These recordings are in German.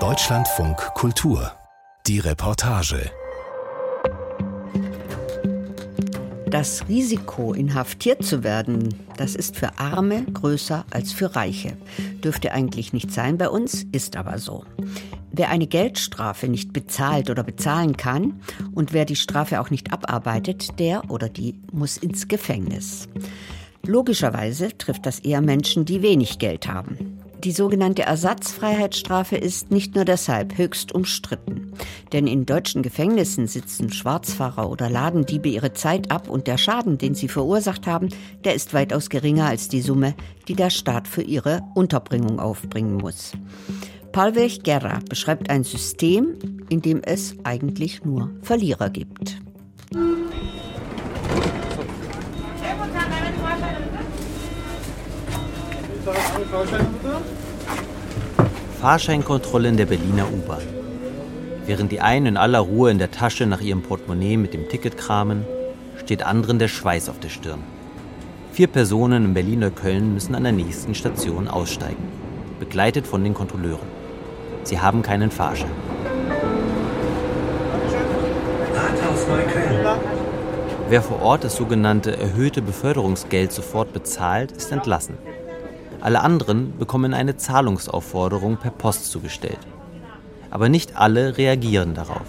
Deutschlandfunk Kultur. Die Reportage. Das Risiko, inhaftiert zu werden, das ist für Arme größer als für Reiche. Dürfte eigentlich nicht sein bei uns, ist aber so. Wer eine Geldstrafe nicht bezahlt oder bezahlen kann und wer die Strafe auch nicht abarbeitet, der oder die muss ins Gefängnis. Logischerweise trifft das eher Menschen, die wenig Geld haben. Die sogenannte Ersatzfreiheitsstrafe ist nicht nur deshalb höchst umstritten. Denn in deutschen Gefängnissen sitzen Schwarzfahrer oder Ladendiebe ihre Zeit ab und der Schaden, den sie verursacht haben, der ist weitaus geringer als die Summe, die der Staat für ihre Unterbringung aufbringen muss. Palvech Guerra beschreibt ein System, in dem es eigentlich nur Verlierer gibt. Fahrscheinkontrolle in der Berliner U-Bahn. Während die einen in aller Ruhe in der Tasche nach ihrem Portemonnaie mit dem Ticket kramen, steht anderen der Schweiß auf der Stirn. Vier Personen in Berlin oder Köln müssen an der nächsten Station aussteigen, begleitet von den Kontrolleuren. Sie haben keinen Fahrschein. Rathaus Neukölln. Wer vor Ort das sogenannte erhöhte Beförderungsgeld sofort bezahlt, ist entlassen. Alle anderen bekommen eine Zahlungsaufforderung per Post zugestellt. Aber nicht alle reagieren darauf.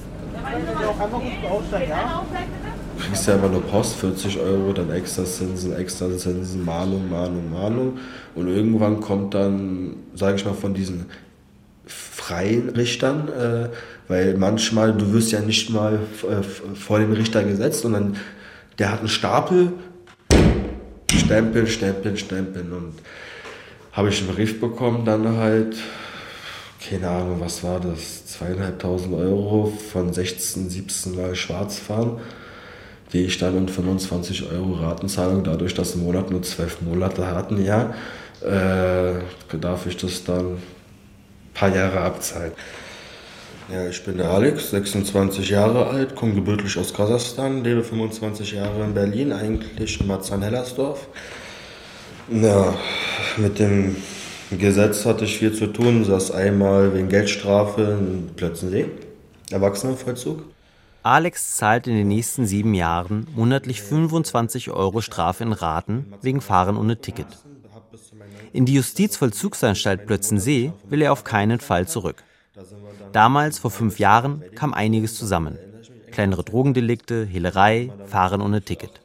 Du kriegst ja immer nur Post, 40 Euro, dann extra Zinsen, extra Zinsen, Mahnung, Mahnung, Mahnung. Und irgendwann kommt dann, sage ich mal, von diesen freien Richtern, äh, weil manchmal, du wirst ja nicht mal äh, vor den Richter gesetzt, sondern der hat einen Stapel, Stempeln, Stempeln, Stempeln. Und habe ich einen Brief bekommen, dann halt, keine Ahnung, was war das, zweieinhalbtausend Euro von 16, 17 Mal schwarz fahren, die ich dann in 25 Euro Ratenzahlung, dadurch, dass im Monat nur zwölf Monate hatten, ja, äh, darf ich das dann ein paar Jahre abzahlen. Ja, ich bin der Alex, 26 Jahre alt, komme gebürtig aus Kasachstan, lebe 25 Jahre in Berlin, eigentlich in Marzahn-Hellersdorf. Ja, mit dem Gesetz hatte ich viel zu tun. Das einmal wegen Geldstrafe in Plötzensee, Erwachsenenvollzug. Alex zahlt in den nächsten sieben Jahren monatlich 25 Euro Strafe in Raten wegen Fahren ohne Ticket. In die Justizvollzugsanstalt Plötzensee will er auf keinen Fall zurück. Damals, vor fünf Jahren, kam einiges zusammen. Kleinere Drogendelikte, Hehlerei, Fahren ohne Ticket.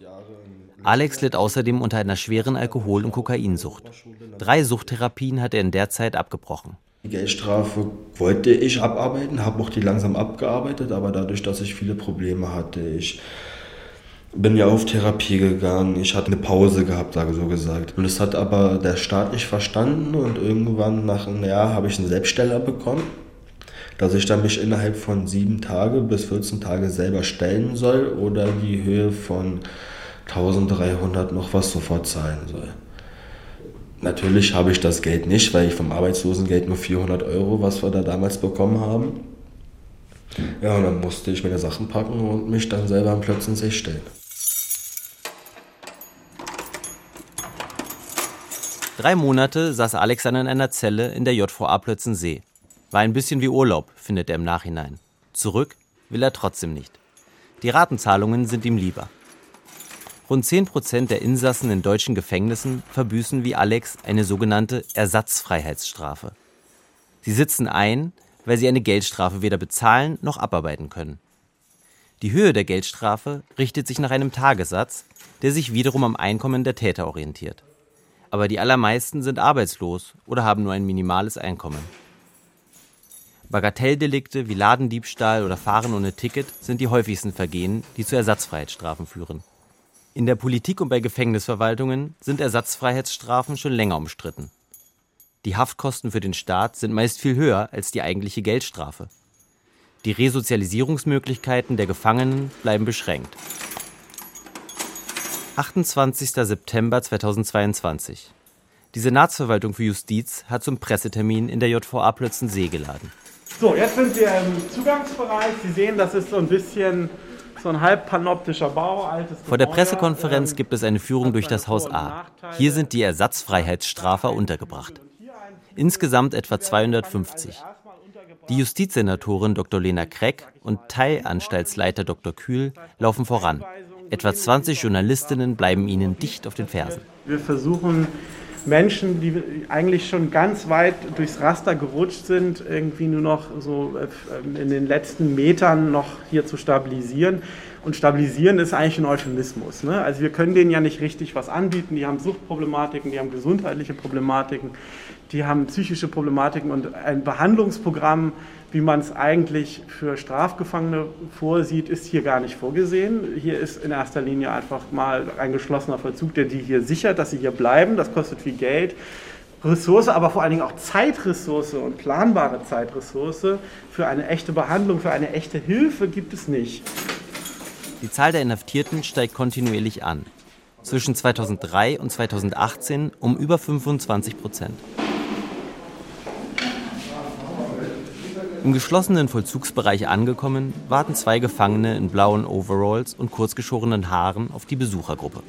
Alex litt außerdem unter einer schweren Alkohol- und Kokainsucht. Drei Suchttherapien hat er in der Zeit abgebrochen. Die Geldstrafe wollte ich abarbeiten, habe auch die langsam abgearbeitet, aber dadurch, dass ich viele Probleme hatte, ich bin ja auf Therapie gegangen, ich hatte eine Pause gehabt, sage so gesagt. Und das hat aber der Staat nicht verstanden und irgendwann nach einem Jahr habe ich einen Selbststeller bekommen, dass ich dann mich innerhalb von sieben Tage bis 14 Tage selber stellen soll oder die Höhe von 1300 noch was sofort zahlen soll. Natürlich habe ich das Geld nicht, weil ich vom Arbeitslosengeld nur 400 Euro, was wir da damals bekommen haben. Ja, und dann musste ich meine Sachen packen und mich dann selber am Plötzensee stellen. Drei Monate saß Alexander in einer Zelle in der JVA Plötzensee. War ein bisschen wie Urlaub, findet er im Nachhinein. Zurück will er trotzdem nicht. Die Ratenzahlungen sind ihm lieber. Rund 10 Prozent der Insassen in deutschen Gefängnissen verbüßen wie Alex eine sogenannte Ersatzfreiheitsstrafe. Sie sitzen ein, weil sie eine Geldstrafe weder bezahlen noch abarbeiten können. Die Höhe der Geldstrafe richtet sich nach einem Tagessatz, der sich wiederum am Einkommen der Täter orientiert. Aber die allermeisten sind arbeitslos oder haben nur ein minimales Einkommen. Bagatelldelikte wie Ladendiebstahl oder Fahren ohne Ticket sind die häufigsten Vergehen, die zu Ersatzfreiheitsstrafen führen. In der Politik und bei Gefängnisverwaltungen sind Ersatzfreiheitsstrafen schon länger umstritten. Die Haftkosten für den Staat sind meist viel höher als die eigentliche Geldstrafe. Die Resozialisierungsmöglichkeiten der Gefangenen bleiben beschränkt. 28. September 2022. Die Senatsverwaltung für Justiz hat zum Pressetermin in der JVA Plötzensee geladen. So, jetzt sind wir im Zugangsbereich. Sie sehen, das ist so ein bisschen so ein halb panoptischer Bau, altes Vor der. Pressekonferenz Ähm, gibt es eine Führung durch das Haus A. Hier sind die Ersatzfreiheitsstrafer untergebracht. Insgesamt etwa 250. Die Justizsenatorin Dr. Lena Kreck und Teilanstaltsleiter Dr. Kühl laufen voran. Etwa 20 Journalistinnen bleiben ihnen dicht auf den Fersen. Wir versuchen Menschen, die eigentlich schon ganz weit durchs Raster gerutscht sind, irgendwie nur noch so äh, in den letzten Metern noch hier zu stabilisieren. Und stabilisieren ist eigentlich ein Euphemismus. Ne? Also wir können denen ja nicht richtig was anbieten. Die haben Suchtproblematiken, die haben gesundheitliche Problematiken, die haben psychische Problematiken und ein Behandlungsprogramm wie man es eigentlich für Strafgefangene vorsieht, ist hier gar nicht vorgesehen. Hier ist in erster Linie einfach mal ein geschlossener Vollzug, der die hier sichert, dass sie hier bleiben. Das kostet viel Geld. Ressource, aber vor allen Dingen auch Zeitressource und planbare Zeitressource für eine echte Behandlung, für eine echte Hilfe gibt es nicht. Die Zahl der Inhaftierten steigt kontinuierlich an. Zwischen 2003 und 2018 um über 25 Prozent. Im geschlossenen Vollzugsbereich angekommen, warten zwei Gefangene in blauen Overalls und kurzgeschorenen Haaren auf die Besuchergruppe.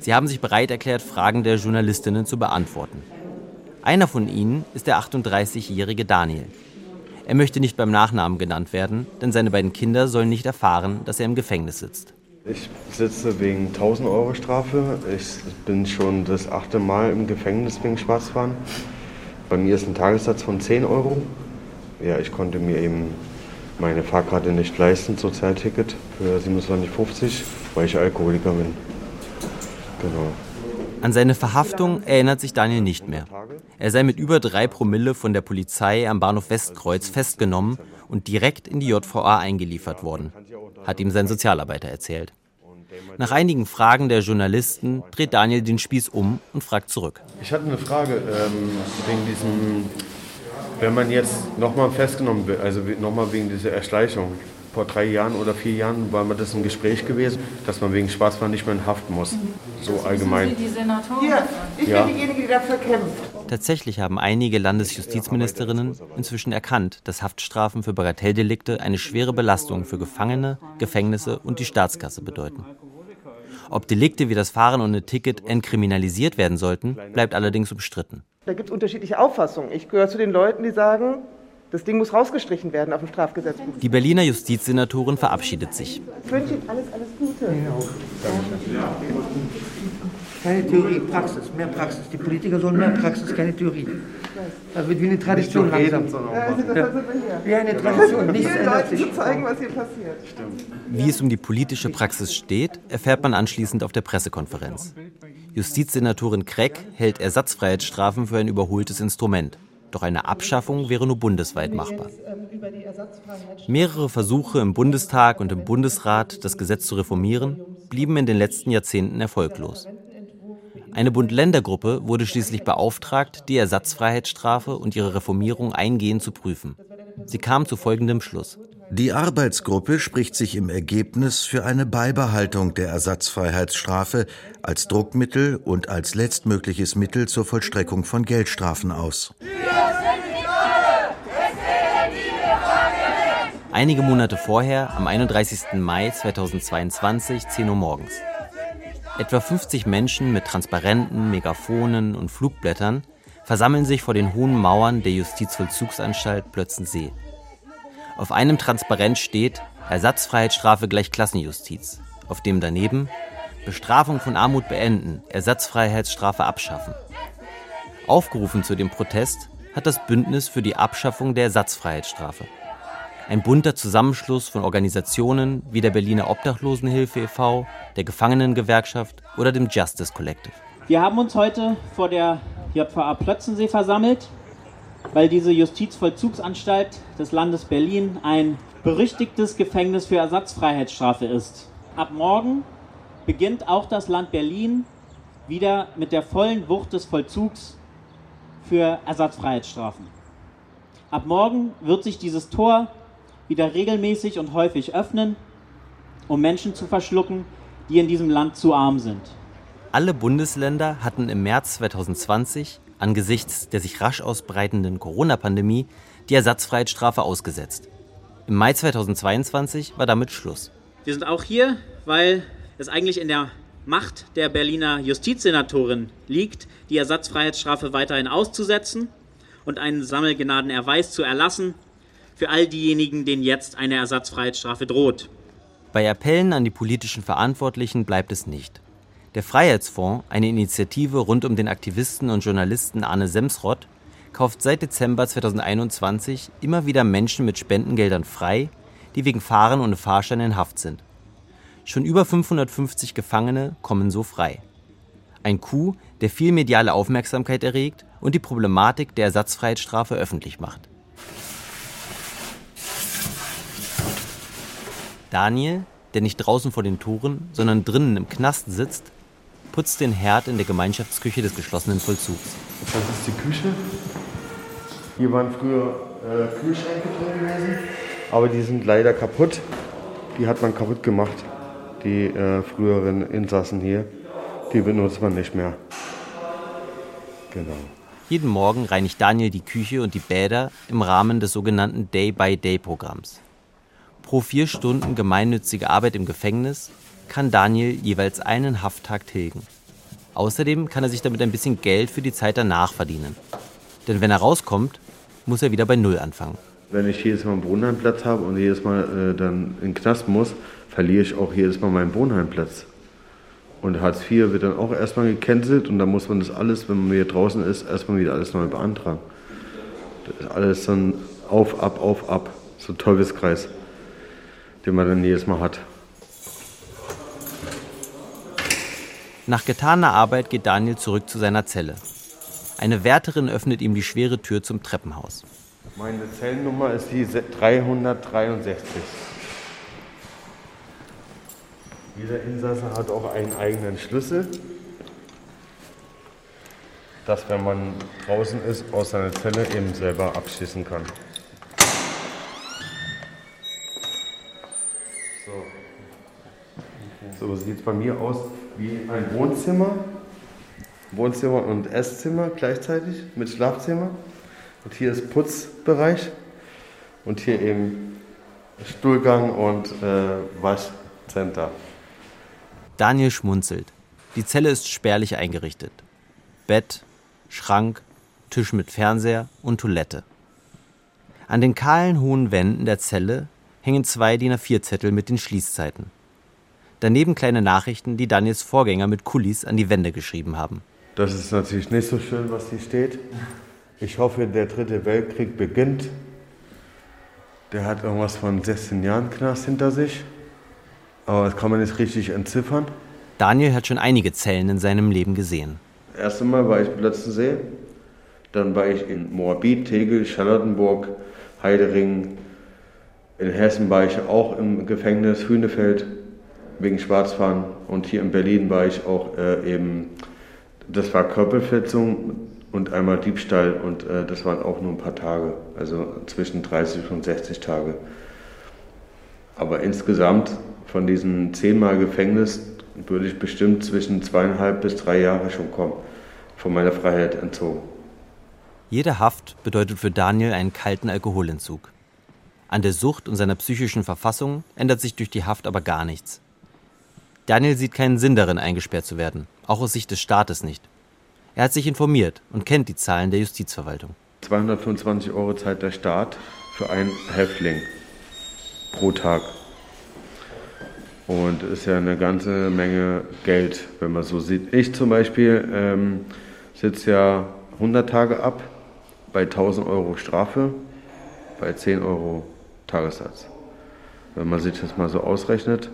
Sie haben sich bereit erklärt, Fragen der Journalistinnen zu beantworten. Einer von ihnen ist der 38-jährige Daniel. Er möchte nicht beim Nachnamen genannt werden, denn seine beiden Kinder sollen nicht erfahren, dass er im Gefängnis sitzt. Ich sitze wegen 1000 Euro Strafe. Ich bin schon das achte Mal im Gefängnis wegen Schwarzfahren. Bei mir ist ein Tagessatz von 10 Euro ja, ich konnte mir eben meine Fahrkarte nicht leisten, Sozialticket für 27,50, weil ich Alkoholiker bin. Genau. An seine Verhaftung erinnert sich Daniel nicht mehr. Er sei mit über drei Promille von der Polizei am Bahnhof Westkreuz festgenommen und direkt in die JVA eingeliefert worden, hat ihm sein Sozialarbeiter erzählt. Nach einigen Fragen der Journalisten dreht Daniel den Spieß um und fragt zurück. Ich hatte eine Frage ähm, wegen diesem wenn man jetzt nochmal festgenommen wird, also nochmal wegen dieser Erschleichung, vor drei Jahren oder vier Jahren war mir das ein Gespräch gewesen, dass man wegen Schwarzfahren nicht mehr in Haft muss. So allgemein. Die Senatorin? Ja, ich ja. bin diejenige, die dafür kämpft. Tatsächlich haben einige Landesjustizministerinnen inzwischen erkannt, dass Haftstrafen für Bagatelldelikte eine schwere Belastung für Gefangene, Gefängnisse und die Staatskasse bedeuten. Ob Delikte wie das Fahren ohne Ticket entkriminalisiert werden sollten, bleibt allerdings umstritten. Da gibt es unterschiedliche Auffassungen. Ich gehöre zu den Leuten, die sagen, das Ding muss rausgestrichen werden auf dem Strafgesetzbuch. Die Berliner Justizsenatorin verabschiedet sich. Ich wünsche Ihnen alles, alles Gute. Ja, keine Theorie, Praxis, mehr Praxis. Die Politiker sollen mehr Praxis, keine Theorie. Das wird wie eine Tradition langsam. Ja, wie eine Tradition, nichts ändert sich. Zu zeigen, was hier passiert. Wie es um die politische Praxis steht, erfährt man anschließend auf der Pressekonferenz. Justizsenatorin Kreck hält Ersatzfreiheitsstrafen für ein überholtes Instrument. Doch eine Abschaffung wäre nur bundesweit machbar. Mehrere Versuche im Bundestag und im Bundesrat, das Gesetz zu reformieren, blieben in den letzten Jahrzehnten erfolglos. Eine Bund-Länder-Gruppe wurde schließlich beauftragt, die Ersatzfreiheitsstrafe und ihre Reformierung eingehend zu prüfen. Sie kam zu folgendem Schluss. Die Arbeitsgruppe spricht sich im Ergebnis für eine Beibehaltung der Ersatzfreiheitsstrafe als Druckmittel und als letztmögliches Mittel zur Vollstreckung von Geldstrafen aus. Einige Monate vorher, am 31. Mai 2022, 10 Uhr morgens. Etwa 50 Menschen mit Transparenten, Megafonen und Flugblättern versammeln sich vor den hohen Mauern der Justizvollzugsanstalt Plötzensee. Auf einem Transparent steht Ersatzfreiheitsstrafe gleich Klassenjustiz, auf dem daneben Bestrafung von Armut beenden, Ersatzfreiheitsstrafe abschaffen. Aufgerufen zu dem Protest hat das Bündnis für die Abschaffung der Ersatzfreiheitsstrafe. Ein bunter Zusammenschluss von Organisationen wie der Berliner Obdachlosenhilfe e.V., der Gefangenengewerkschaft oder dem Justice Collective. Wir haben uns heute vor der JVA Plötzensee versammelt, weil diese Justizvollzugsanstalt des Landes Berlin ein berüchtigtes Gefängnis für Ersatzfreiheitsstrafe ist. Ab morgen beginnt auch das Land Berlin wieder mit der vollen Wucht des Vollzugs für Ersatzfreiheitsstrafen. Ab morgen wird sich dieses Tor wieder regelmäßig und häufig öffnen, um Menschen zu verschlucken, die in diesem Land zu arm sind. Alle Bundesländer hatten im März 2020 angesichts der sich rasch ausbreitenden Corona-Pandemie die Ersatzfreiheitsstrafe ausgesetzt. Im Mai 2022 war damit Schluss. Wir sind auch hier, weil es eigentlich in der Macht der Berliner Justizsenatorin liegt, die Ersatzfreiheitsstrafe weiterhin auszusetzen. und einen Sammelgnadenerweis zu erlassen für all diejenigen, denen jetzt eine Ersatzfreiheitsstrafe droht. Bei Appellen an die politischen Verantwortlichen bleibt es nicht. Der Freiheitsfonds, eine Initiative rund um den Aktivisten und Journalisten Arne Semsrott, kauft seit Dezember 2021 immer wieder Menschen mit Spendengeldern frei, die wegen Fahren ohne Fahrschein in Haft sind. Schon über 550 Gefangene kommen so frei. Ein Coup, der viel mediale Aufmerksamkeit erregt und die Problematik der Ersatzfreiheitsstrafe öffentlich macht. Daniel, der nicht draußen vor den Toren, sondern drinnen im Knast sitzt, putzt den Herd in der Gemeinschaftsküche des geschlossenen Vollzugs. Das ist die Küche. Hier waren früher äh, Kühlschränke drin gewesen, aber die sind leider kaputt. Die hat man kaputt gemacht, die äh, früheren Insassen hier. Die benutzt man nicht mehr. Genau. Jeden Morgen reinigt Daniel die Küche und die Bäder im Rahmen des sogenannten Day-by-Day-Programms. Pro vier Stunden gemeinnützige Arbeit im Gefängnis kann Daniel jeweils einen Hafttag tilgen. Außerdem kann er sich damit ein bisschen Geld für die Zeit danach verdienen. Denn wenn er rauskommt, muss er wieder bei Null anfangen. Wenn ich jedes Mal einen Wohnheimplatz habe und jedes Mal äh, dann in den Knast muss, verliere ich auch jedes Mal meinen Wohnheimplatz. Und Hartz IV wird dann auch erstmal gecancelt und dann muss man das alles, wenn man hier draußen ist, erstmal wieder alles neu beantragen. Das ist alles dann auf, ab, auf, ab. So ein Teufelskreis, den man dann jedes Mal hat. Nach getaner Arbeit geht Daniel zurück zu seiner Zelle. Eine Wärterin öffnet ihm die schwere Tür zum Treppenhaus. Meine Zellennummer ist die 363. Jeder Insasse hat auch einen eigenen Schlüssel, dass wenn man draußen ist, aus seiner Zelle eben selber abschließen kann. So, so sieht es bei mir aus wie ein Wohnzimmer. Wohnzimmer und Esszimmer gleichzeitig mit Schlafzimmer. Und hier ist Putzbereich und hier eben Stuhlgang und äh, Waschcenter. Daniel schmunzelt. Die Zelle ist spärlich eingerichtet. Bett, Schrank, Tisch mit Fernseher und Toilette. An den kahlen hohen Wänden der Zelle hängen zwei DIN A4-Zettel mit den Schließzeiten. Daneben kleine Nachrichten, die Daniels Vorgänger mit Kulis an die Wände geschrieben haben. Das ist natürlich nicht so schön, was hier steht. Ich hoffe, der dritte Weltkrieg beginnt. Der hat irgendwas von 16 Jahren Knast hinter sich. Aber das kann man nicht richtig entziffern. Daniel hat schon einige Zellen in seinem Leben gesehen. Das erste Mal war ich im Plötzensee. Dann war ich in Moabit, Tegel, Charlottenburg, Heidering. In Hessen war ich auch im Gefängnis Hühnefeld wegen Schwarzfahren. Und hier in Berlin war ich auch äh, eben, das war Körperverletzung und einmal Diebstahl. Und äh, das waren auch nur ein paar Tage, also zwischen 30 und 60 Tage. Aber insgesamt von diesen zehnmal Gefängnis würde ich bestimmt zwischen zweieinhalb bis drei Jahre schon kommen, von meiner Freiheit entzogen. Jede Haft bedeutet für Daniel einen kalten Alkoholentzug. An der Sucht und seiner psychischen Verfassung ändert sich durch die Haft aber gar nichts. Daniel sieht keinen Sinn darin, eingesperrt zu werden, auch aus Sicht des Staates nicht. Er hat sich informiert und kennt die Zahlen der Justizverwaltung. 225 Euro zahlt der Staat für einen Häftling pro Tag. Und ist ja eine ganze Menge Geld, wenn man so sieht. Ich zum Beispiel ähm, sitze ja 100 Tage ab bei 1000 Euro Strafe, bei 10 Euro Tagessatz. Wenn man sich das mal so ausrechnet,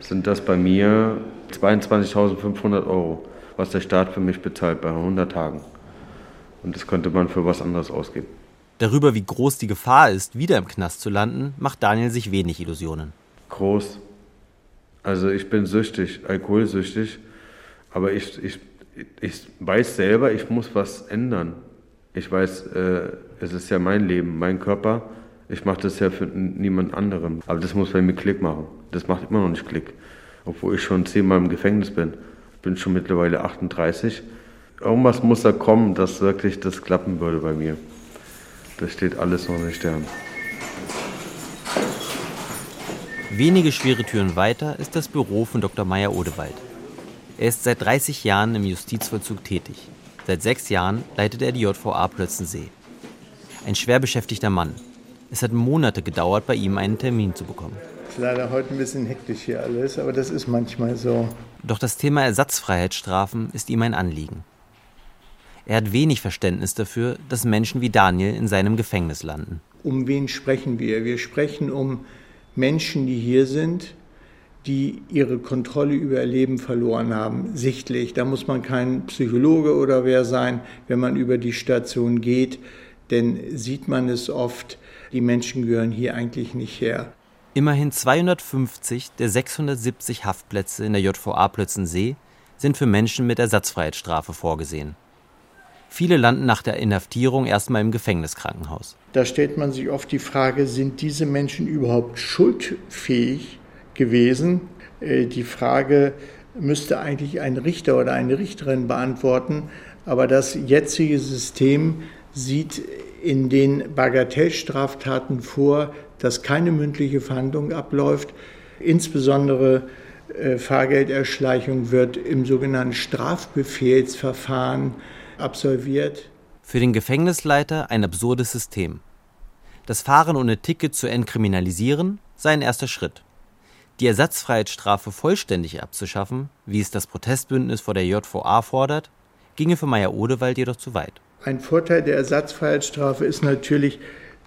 sind das bei mir 22.500 Euro, was der Staat für mich bezahlt bei 100 Tagen. Und das könnte man für was anderes ausgeben. Darüber, wie groß die Gefahr ist, wieder im Knast zu landen, macht Daniel sich wenig Illusionen. Groß. Also ich bin süchtig, alkoholsüchtig, aber ich, ich, ich weiß selber, ich muss was ändern. Ich weiß, äh, es ist ja mein Leben, mein Körper. Ich mache das ja für niemand anderem. Aber das muss bei mir Klick machen. Das macht immer noch nicht Klick. Obwohl ich schon zehnmal im Gefängnis bin. Ich bin schon mittlerweile 38. Irgendwas muss da kommen, dass wirklich das klappen würde bei mir. Das steht alles noch in den Sternen. Wenige schwere Türen weiter ist das Büro von Dr. Meyer Odewald. Er ist seit 30 Jahren im Justizvollzug tätig. Seit sechs Jahren leitet er die JVA Plötzensee. Ein schwer beschäftigter Mann. Es hat Monate gedauert, bei ihm einen Termin zu bekommen. Ist leider heute ein bisschen hektisch hier alles, aber das ist manchmal so. Doch das Thema Ersatzfreiheitsstrafen ist ihm ein Anliegen. Er hat wenig Verständnis dafür, dass Menschen wie Daniel in seinem Gefängnis landen. Um wen sprechen wir? Wir sprechen um Menschen, die hier sind, die ihre Kontrolle über ihr Leben verloren haben, sichtlich. Da muss man kein Psychologe oder wer sein, wenn man über die Station geht, denn sieht man es oft, die Menschen gehören hier eigentlich nicht her. Immerhin 250 der 670 Haftplätze in der JVA Plötzensee sind für Menschen mit Ersatzfreiheitsstrafe vorgesehen. Viele landen nach der Inhaftierung erstmal im Gefängniskrankenhaus. Da stellt man sich oft die Frage, sind diese Menschen überhaupt schuldfähig gewesen? Äh, die Frage müsste eigentlich ein Richter oder eine Richterin beantworten. Aber das jetzige System sieht in den Bagatellstraftaten vor, dass keine mündliche Verhandlung abläuft. Insbesondere äh, Fahrgelderschleichung wird im sogenannten Strafbefehlsverfahren absolviert. Für den Gefängnisleiter ein absurdes System. Das Fahren ohne Ticket zu entkriminalisieren sei ein erster Schritt. Die Ersatzfreiheitsstrafe vollständig abzuschaffen, wie es das Protestbündnis vor der JVA fordert, ginge für Meyer Odewald jedoch zu weit. Ein Vorteil der Ersatzfreiheitsstrafe ist natürlich,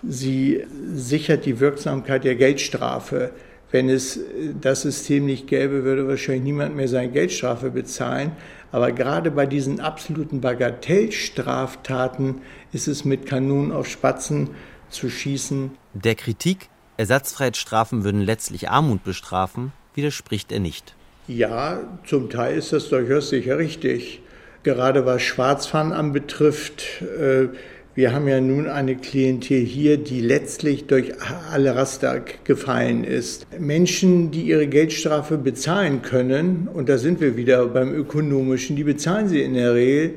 sie sichert die Wirksamkeit der Geldstrafe. Wenn es das System nicht gäbe, würde wahrscheinlich niemand mehr seine Geldstrafe bezahlen. Aber gerade bei diesen absoluten Bagatellstraftaten ist es mit Kanonen auf Spatzen zu schießen. Der Kritik, Ersatzfreiheitsstrafen würden letztlich Armut bestrafen, widerspricht er nicht. Ja, zum Teil ist das durchaus sicher richtig. Gerade was Schwarzfahren anbetrifft, äh, wir haben ja nun eine Klientel hier, die letztlich durch alle Raster gefallen ist. Menschen, die ihre Geldstrafe bezahlen können, und da sind wir wieder beim Ökonomischen, die bezahlen sie in der Regel,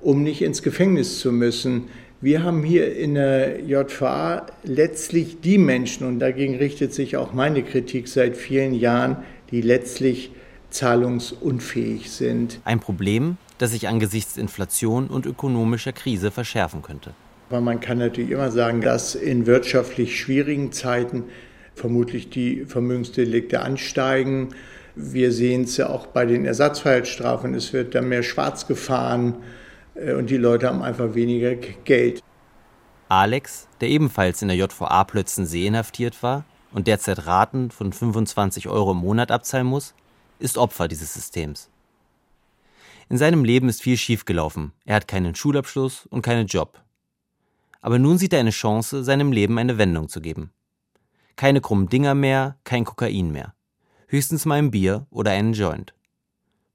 um nicht ins Gefängnis zu müssen. Wir haben hier in der JVA letztlich die Menschen, und dagegen richtet sich auch meine Kritik seit vielen Jahren, die letztlich zahlungsunfähig sind. Ein Problem, das sich angesichts Inflation und ökonomischer Krise verschärfen könnte. Aber man kann natürlich immer sagen, dass in wirtschaftlich schwierigen Zeiten vermutlich die Vermögensdelikte ansteigen. Wir sehen es ja auch bei den Ersatzfreiheitsstrafen. Es wird dann mehr schwarz gefahren äh, und die Leute haben einfach weniger Geld. Alex, der ebenfalls in der JVA Plötzensee inhaftiert war und derzeit Raten von 25 Euro im Monat abzahlen muss, ist Opfer dieses Systems. In seinem Leben ist viel schiefgelaufen. Er hat keinen Schulabschluss und keinen Job. Aber nun sieht er eine Chance, seinem Leben eine Wendung zu geben. Keine krummen Dinger mehr, kein Kokain mehr. Höchstens mal ein Bier oder einen Joint.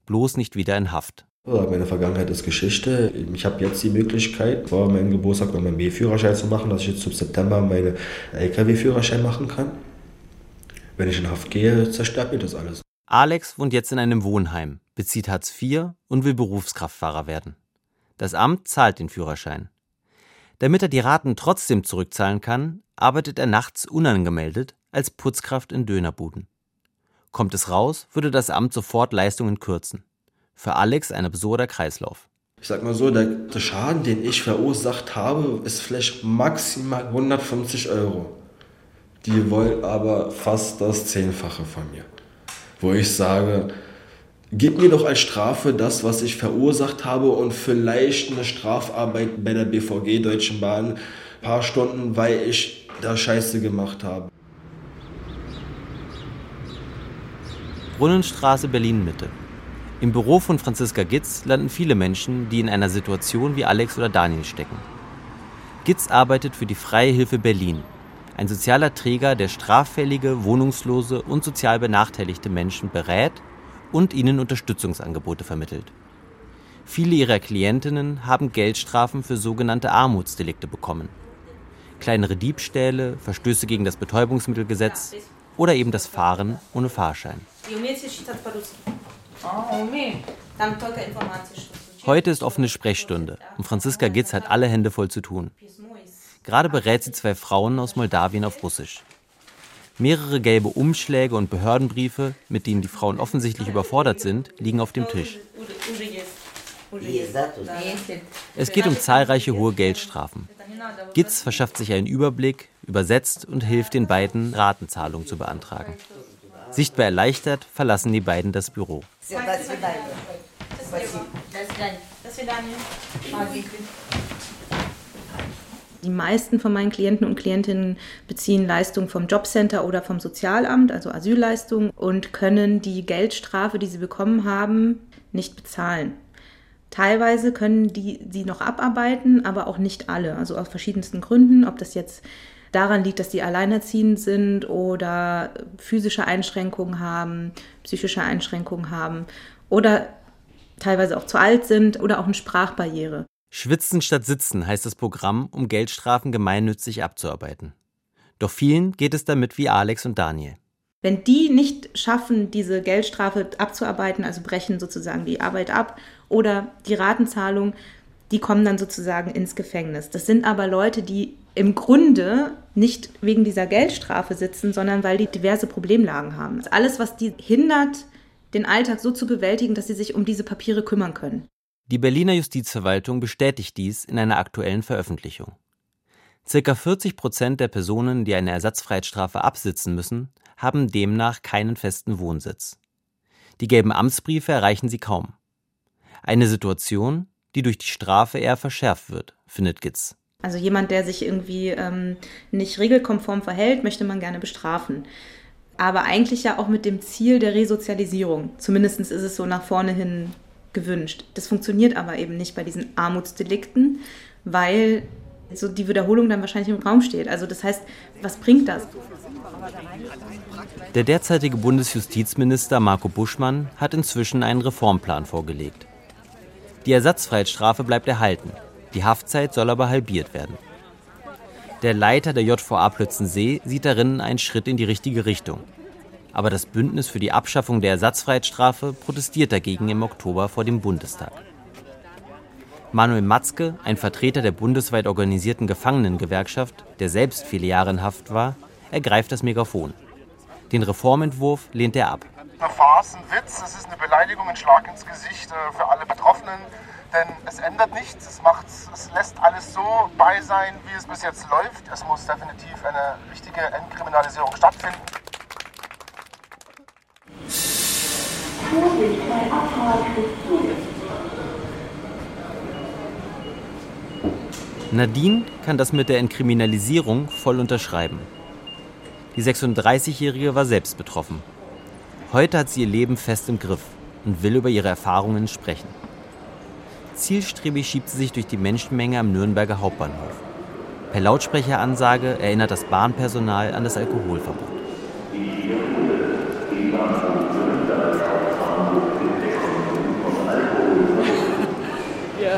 Bloß nicht wieder in Haft. Meine Vergangenheit ist Geschichte. Ich habe jetzt die Möglichkeit, vor meinem Geburtstag meinen B-Führerschein zu machen, dass ich jetzt zum September meinen LKW-Führerschein machen kann. Wenn ich in Haft gehe, zerstört mir das alles. Alex wohnt jetzt in einem Wohnheim, bezieht Hartz IV und will Berufskraftfahrer werden. Das Amt zahlt den Führerschein. Damit er die Raten trotzdem zurückzahlen kann, arbeitet er nachts unangemeldet als Putzkraft in Dönerbuden. Kommt es raus, würde das Amt sofort Leistungen kürzen. Für Alex ein absurder Kreislauf. Ich sag mal so, der, der Schaden, den ich verursacht habe, ist vielleicht maximal 150 Euro. Die wollen aber fast das Zehnfache von mir. Wo ich sage, Gib mir doch als Strafe das, was ich verursacht habe und vielleicht eine Strafarbeit bei der BVG Deutschen Bahn, ein paar Stunden, weil ich da Scheiße gemacht habe. Brunnenstraße Berlin-Mitte. Im Büro von Franziska Gitz landen viele Menschen, die in einer Situation wie Alex oder Daniel stecken. Gitz arbeitet für die Freie Hilfe Berlin, ein sozialer Träger, der straffällige, wohnungslose und sozial benachteiligte Menschen berät und ihnen Unterstützungsangebote vermittelt. Viele ihrer Klientinnen haben Geldstrafen für sogenannte Armutsdelikte bekommen. Kleinere Diebstähle, Verstöße gegen das Betäubungsmittelgesetz oder eben das Fahren ohne Fahrschein. Heute ist offene Sprechstunde und Franziska Gitz hat alle Hände voll zu tun. Gerade berät sie zwei Frauen aus Moldawien auf Russisch. Mehrere gelbe Umschläge und Behördenbriefe, mit denen die Frauen offensichtlich überfordert sind, liegen auf dem Tisch. Es geht um zahlreiche hohe Geldstrafen. Gitz verschafft sich einen Überblick, übersetzt und hilft den beiden, Ratenzahlungen zu beantragen. Sichtbar erleichtert verlassen die beiden das Büro. Die meisten von meinen Klienten und Klientinnen beziehen Leistungen vom Jobcenter oder vom Sozialamt, also Asylleistungen, und können die Geldstrafe, die sie bekommen haben, nicht bezahlen. Teilweise können die sie noch abarbeiten, aber auch nicht alle, also aus verschiedensten Gründen, ob das jetzt daran liegt, dass die alleinerziehend sind oder physische Einschränkungen haben, psychische Einschränkungen haben oder teilweise auch zu alt sind oder auch eine Sprachbarriere. Schwitzen statt Sitzen heißt das Programm, um Geldstrafen gemeinnützig abzuarbeiten. Doch vielen geht es damit wie Alex und Daniel. Wenn die nicht schaffen, diese Geldstrafe abzuarbeiten, also brechen sozusagen die Arbeit ab oder die Ratenzahlung, die kommen dann sozusagen ins Gefängnis. Das sind aber Leute, die im Grunde nicht wegen dieser Geldstrafe sitzen, sondern weil die diverse Problemlagen haben. Alles, was die hindert, den Alltag so zu bewältigen, dass sie sich um diese Papiere kümmern können. Die Berliner Justizverwaltung bestätigt dies in einer aktuellen Veröffentlichung. Circa 40 Prozent der Personen, die eine Ersatzfreiheitsstrafe absitzen müssen, haben demnach keinen festen Wohnsitz. Die gelben Amtsbriefe erreichen sie kaum. Eine Situation, die durch die Strafe eher verschärft wird, findet Gitz. Also jemand, der sich irgendwie ähm, nicht regelkonform verhält, möchte man gerne bestrafen. Aber eigentlich ja auch mit dem Ziel der Resozialisierung. Zumindest ist es so nach vorne hin gewünscht. Das funktioniert aber eben nicht bei diesen Armutsdelikten, weil so die Wiederholung dann wahrscheinlich im Raum steht. Also das heißt, was bringt das? Der derzeitige Bundesjustizminister Marco Buschmann hat inzwischen einen Reformplan vorgelegt. Die Ersatzfreiheitsstrafe bleibt erhalten, die Haftzeit soll aber halbiert werden. Der Leiter der JVA Plötzensee sieht darin einen Schritt in die richtige Richtung aber das Bündnis für die Abschaffung der Ersatzfreiheitsstrafe protestiert dagegen im Oktober vor dem Bundestag. Manuel Matzke, ein Vertreter der bundesweit organisierten Gefangenengewerkschaft, der selbst viele Jahre in Haft war, ergreift das Megafon. Den Reformentwurf lehnt er ab. Eine Farce, ein Witz, es ist eine Beleidigung, ein Schlag ins Gesicht äh, für alle Betroffenen, denn es ändert nichts, es, macht, es lässt alles so bei sein, wie es bis jetzt läuft. Es muss definitiv eine richtige Entkriminalisierung stattfinden. Nadine kann das mit der Entkriminalisierung voll unterschreiben. Die 36-Jährige war selbst betroffen. Heute hat sie ihr Leben fest im Griff und will über ihre Erfahrungen sprechen. Zielstrebig schiebt sie sich durch die Menschenmenge am Nürnberger Hauptbahnhof. Per Lautsprecheransage erinnert das Bahnpersonal an das Alkoholverbot.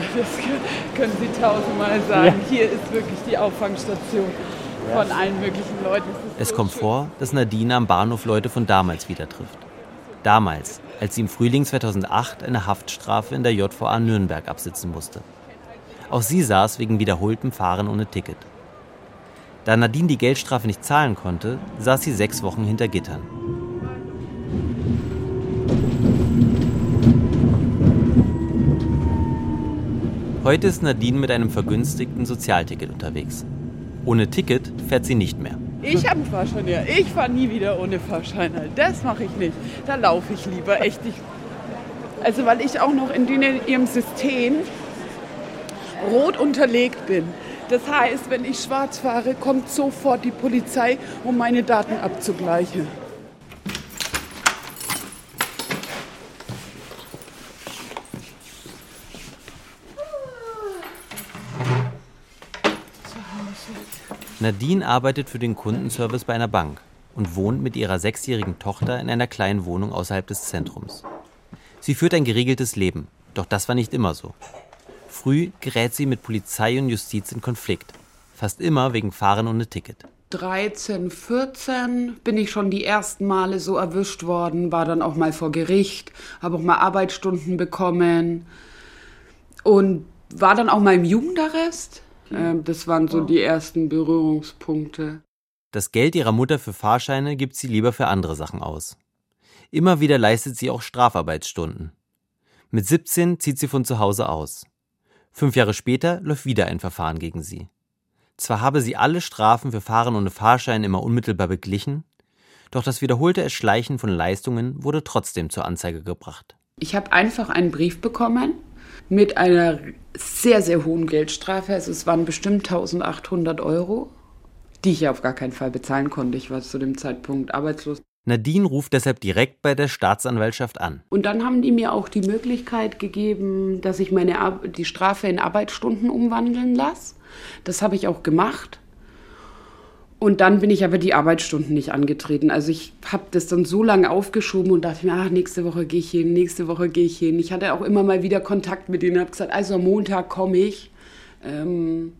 Das können Sie tausendmal sagen. Ja. Hier ist wirklich die Auffangstation von allen möglichen Leuten. Es, es so kommt schön. vor, dass Nadine am Bahnhof Leute von damals wieder trifft. Damals, als sie im Frühling 2008 eine Haftstrafe in der JVA Nürnberg absitzen musste. Auch sie saß wegen wiederholtem Fahren ohne Ticket. Da Nadine die Geldstrafe nicht zahlen konnte, saß sie sechs Wochen hinter Gittern. Heute ist Nadine mit einem vergünstigten Sozialticket unterwegs. Ohne Ticket fährt sie nicht mehr. Ich habe einen Fahrschein, ja. Ich fahre nie wieder ohne Fahrschein. Das mache ich nicht. Da laufe ich lieber. Echt. Ich also weil ich auch noch in ihrem System rot unterlegt bin. Das heißt, wenn ich schwarz fahre, kommt sofort die Polizei, um meine Daten abzugleichen. Nadine arbeitet für den Kundenservice bei einer Bank und wohnt mit ihrer sechsjährigen Tochter in einer kleinen Wohnung außerhalb des Zentrums. Sie führt ein geregeltes Leben, doch das war nicht immer so. Früh gerät sie mit Polizei und Justiz in Konflikt, fast immer wegen Fahren ohne Ticket. 13, 14 bin ich schon die ersten Male so erwischt worden, war dann auch mal vor Gericht, habe auch mal Arbeitsstunden bekommen und war dann auch mal im Jugendarrest ähm, das waren so die ersten Berührungspunkte. Das Geld ihrer Mutter für Fahrscheine gibt sie lieber für andere Sachen aus. Immer wieder leistet sie auch Strafarbeitsstunden. Mit 17 zieht sie von zu Hause aus. Fünf Jahre später läuft wieder ein Verfahren gegen sie. Zwar habe sie alle Strafen für Fahren ohne Fahrschein immer unmittelbar beglichen, doch das wiederholte Erschleichen von Leistungen wurde trotzdem zur Anzeige gebracht. Ich habe einfach einen Brief bekommen mit einer sehr, sehr hohen Geldstrafe. Also es waren bestimmt 1800 Euro, die ich auf gar keinen Fall bezahlen konnte. Ich war zu dem Zeitpunkt arbeitslos. Nadine ruft deshalb direkt bei der Staatsanwaltschaft an. Und dann haben die mir auch die Möglichkeit gegeben, dass ich meine Ar die Strafe in Arbeitsstunden umwandeln lasse. Das habe ich auch gemacht. Und dann bin ich aber die Arbeitsstunden nicht angetreten. Also ich habe das dann so lange aufgeschoben und dachte mir, ach, nächste Woche gehe ich hin, nächste Woche gehe ich hin. Ich hatte auch immer mal wieder Kontakt mit denen, habe gesagt, also am Montag komme ich. Ähm,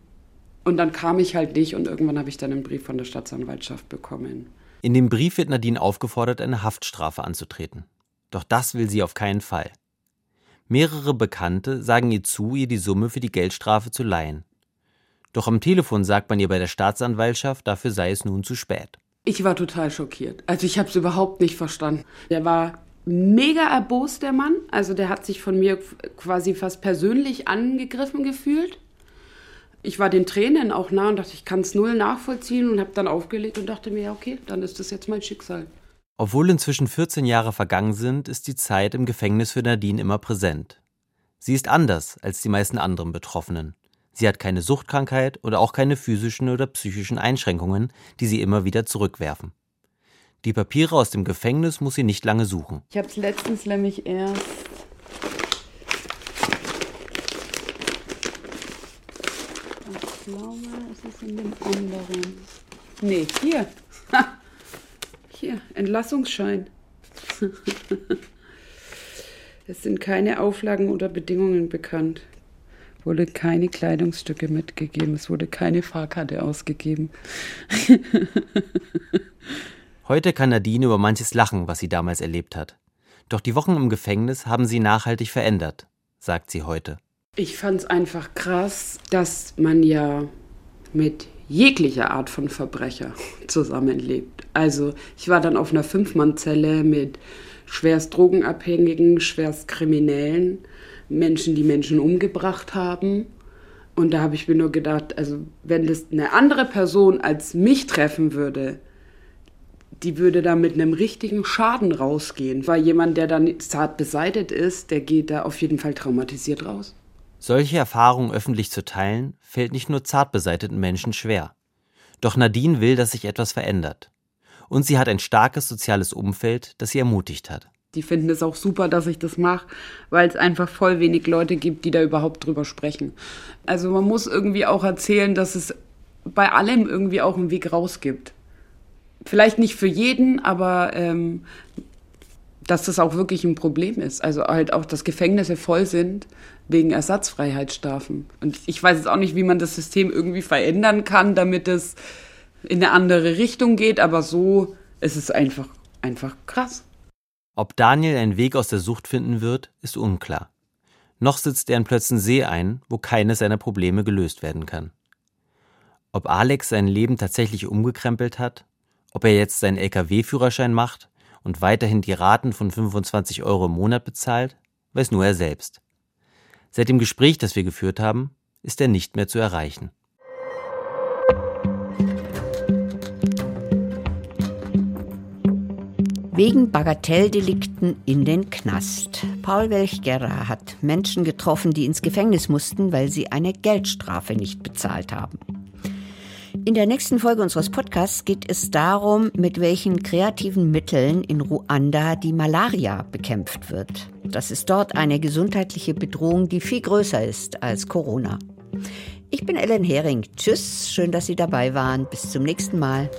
und dann kam ich halt nicht und irgendwann habe ich dann einen Brief von der Staatsanwaltschaft bekommen. In dem Brief wird Nadine aufgefordert, eine Haftstrafe anzutreten. Doch das will sie auf keinen Fall. Mehrere Bekannte sagen ihr zu, ihr die Summe für die Geldstrafe zu leihen. Doch am Telefon sagt man ihr bei der Staatsanwaltschaft, dafür sei es nun zu spät. Ich war total schockiert. Also ich habe es überhaupt nicht verstanden. Der war mega erbost, der Mann. Also der hat sich von mir quasi fast persönlich angegriffen gefühlt. Ich war den Tränen auch nah und dachte, ich kann es null nachvollziehen und habe dann aufgelegt und dachte mir, ja, okay, dann ist das jetzt mein Schicksal. Obwohl inzwischen 14 Jahre vergangen sind, ist die Zeit im Gefängnis für Nadine immer präsent. Sie ist anders als die meisten anderen Betroffenen. Sie hat keine Suchtkrankheit oder auch keine physischen oder psychischen Einschränkungen, die sie immer wieder zurückwerfen. Die Papiere aus dem Gefängnis muss sie nicht lange suchen. Ich habe es letztens nämlich erst. Ich glaube, es ist in dem anderen. Nee, hier. Hier, Entlassungsschein. es sind keine Auflagen oder Bedingungen bekannt wurde keine Kleidungsstücke mitgegeben, es wurde keine Fahrkarte ausgegeben. Heute kann Nadine über manches lachen, was sie damals erlebt hat. Doch die Wochen im Gefängnis haben sie nachhaltig verändert, sagt sie heute. Ich fand es einfach krass, dass man ja mit jeglicher Art von Verbrecher zusammenlebt. Also ich war dann auf einer Fünfmannzelle mit schwerst Drogenabhängigen, schwerst Kriminellen Menschen, die Menschen umgebracht haben. Und da habe ich mir nur gedacht, also wenn das eine andere Person als mich treffen würde, die würde da mit einem richtigen Schaden rausgehen. Weil jemand, der dann zart beseitet ist, der geht da auf jeden Fall traumatisiert raus. Solche Erfahrungen öffentlich zu teilen, fällt nicht nur zart beseiteten Menschen schwer. Doch Nadine will, dass sich etwas verändert. Und sie hat ein starkes soziales Umfeld, das sie ermutigt hat. Die finden es auch super, dass ich das mache, weil es einfach voll wenig Leute gibt, die da überhaupt drüber sprechen. Also man muss irgendwie auch erzählen, dass es bei allem irgendwie auch einen Weg raus gibt. Vielleicht nicht für jeden, aber ähm, dass das auch wirklich ein Problem ist. Also halt auch, dass Gefängnisse voll sind wegen Ersatzfreiheitsstrafen. Und ich weiß jetzt auch nicht, wie man das System irgendwie verändern kann, damit es in eine andere Richtung geht, aber so ist es einfach, einfach krass. Ob Daniel einen Weg aus der Sucht finden wird, ist unklar. Noch sitzt er in Plötzensee ein, wo keines seiner Probleme gelöst werden kann. Ob Alex sein Leben tatsächlich umgekrempelt hat, ob er jetzt seinen Lkw-Führerschein macht und weiterhin die Raten von 25 Euro im Monat bezahlt, weiß nur er selbst. Seit dem Gespräch, das wir geführt haben, ist er nicht mehr zu erreichen. Wegen Bagatelldelikten in den Knast. Paul Welchgerer hat Menschen getroffen, die ins Gefängnis mussten, weil sie eine Geldstrafe nicht bezahlt haben. In der nächsten Folge unseres Podcasts geht es darum, mit welchen kreativen Mitteln in Ruanda die Malaria bekämpft wird. Das ist dort eine gesundheitliche Bedrohung, die viel größer ist als Corona. Ich bin Ellen Hering. Tschüss, schön, dass Sie dabei waren. Bis zum nächsten Mal.